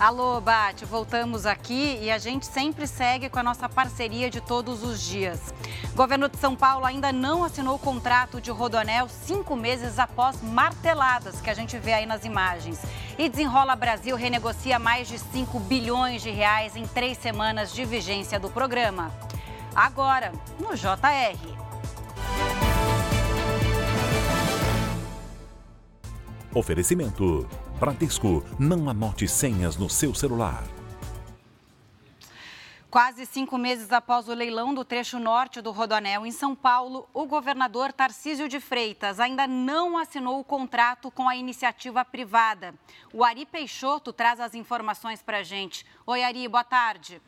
Alô, Bate, voltamos aqui e a gente sempre segue com a nossa parceria de todos os dias. O governo de São Paulo ainda não assinou o contrato de Rodonel cinco meses após marteladas que a gente vê aí nas imagens. E Desenrola Brasil renegocia mais de 5 bilhões de reais em três semanas de vigência do programa. Agora, no JR. Oferecimento. Bradesco, não anote senhas no seu celular. Quase cinco meses após o leilão do trecho norte do Rodoanel em São Paulo, o governador Tarcísio de Freitas ainda não assinou o contrato com a iniciativa privada. O Ari Peixoto traz as informações para a gente. Oi, Ari, boa tarde.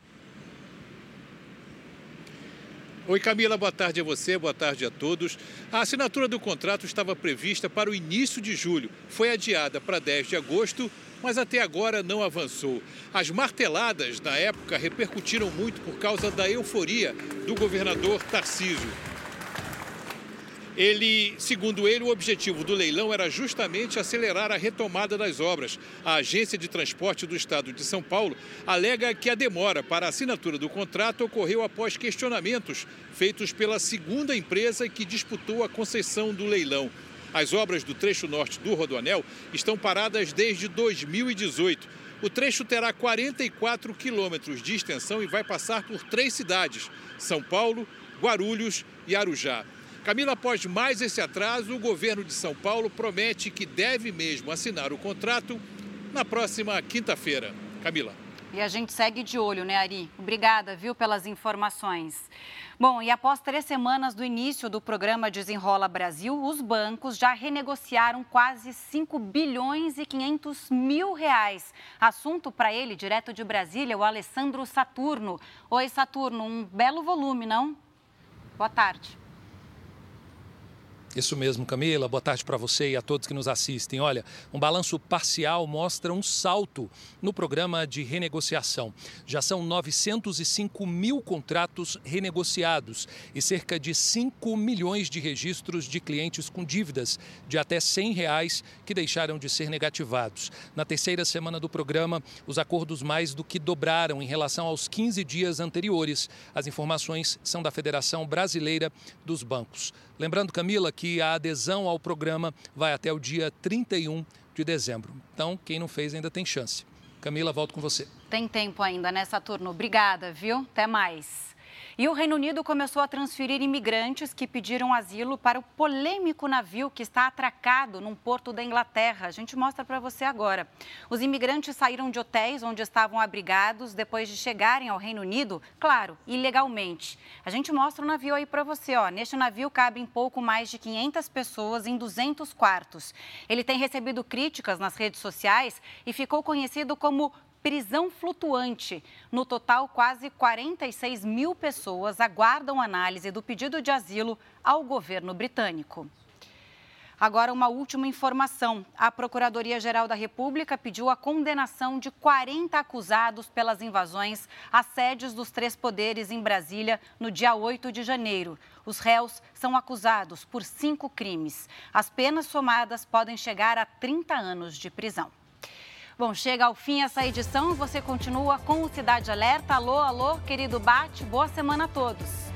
Oi, Camila, boa tarde a você, boa tarde a todos. A assinatura do contrato estava prevista para o início de julho, foi adiada para 10 de agosto, mas até agora não avançou. As marteladas na época repercutiram muito por causa da euforia do governador Tarcísio. Ele, segundo ele, o objetivo do leilão era justamente acelerar a retomada das obras. A Agência de Transporte do Estado de São Paulo alega que a demora para a assinatura do contrato ocorreu após questionamentos feitos pela segunda empresa que disputou a concessão do leilão. As obras do trecho norte do Rodoanel estão paradas desde 2018. O trecho terá 44 quilômetros de extensão e vai passar por três cidades: São Paulo, Guarulhos e Arujá. Camila, após mais esse atraso, o governo de São Paulo promete que deve mesmo assinar o contrato na próxima quinta-feira. Camila. E a gente segue de olho, né, Ari? Obrigada, viu, pelas informações. Bom, e após três semanas do início do programa Desenrola Brasil, os bancos já renegociaram quase 5 bilhões e 500 mil reais. Assunto para ele, direto de Brasília, o Alessandro Saturno. Oi, Saturno, um belo volume, não? Boa tarde. Isso mesmo, Camila. Boa tarde para você e a todos que nos assistem. Olha, um balanço parcial mostra um salto no programa de renegociação. Já são 905 mil contratos renegociados e cerca de 5 milhões de registros de clientes com dívidas de até 100 reais que deixaram de ser negativados. Na terceira semana do programa, os acordos mais do que dobraram em relação aos 15 dias anteriores. As informações são da Federação Brasileira dos Bancos. Lembrando, Camila, que a adesão ao programa vai até o dia 31 de dezembro. Então, quem não fez ainda tem chance. Camila, volto com você. Tem tempo ainda, né, Saturno? Obrigada, viu? Até mais. E o Reino Unido começou a transferir imigrantes que pediram asilo para o polêmico navio que está atracado num porto da Inglaterra. A gente mostra para você agora. Os imigrantes saíram de hotéis onde estavam abrigados depois de chegarem ao Reino Unido, claro, ilegalmente. A gente mostra o navio aí para você. Ó. Neste navio cabem pouco mais de 500 pessoas em 200 quartos. Ele tem recebido críticas nas redes sociais e ficou conhecido como prisão flutuante. No total, quase 46 mil pessoas aguardam análise do pedido de asilo ao governo britânico. Agora, uma última informação. A Procuradoria-Geral da República pediu a condenação de 40 acusados pelas invasões às sedes dos três poderes em Brasília no dia 8 de janeiro. Os réus são acusados por cinco crimes. As penas somadas podem chegar a 30 anos de prisão. Bom, chega ao fim essa edição. Você continua com o Cidade Alerta. Alô, alô, querido Bate. Boa semana a todos.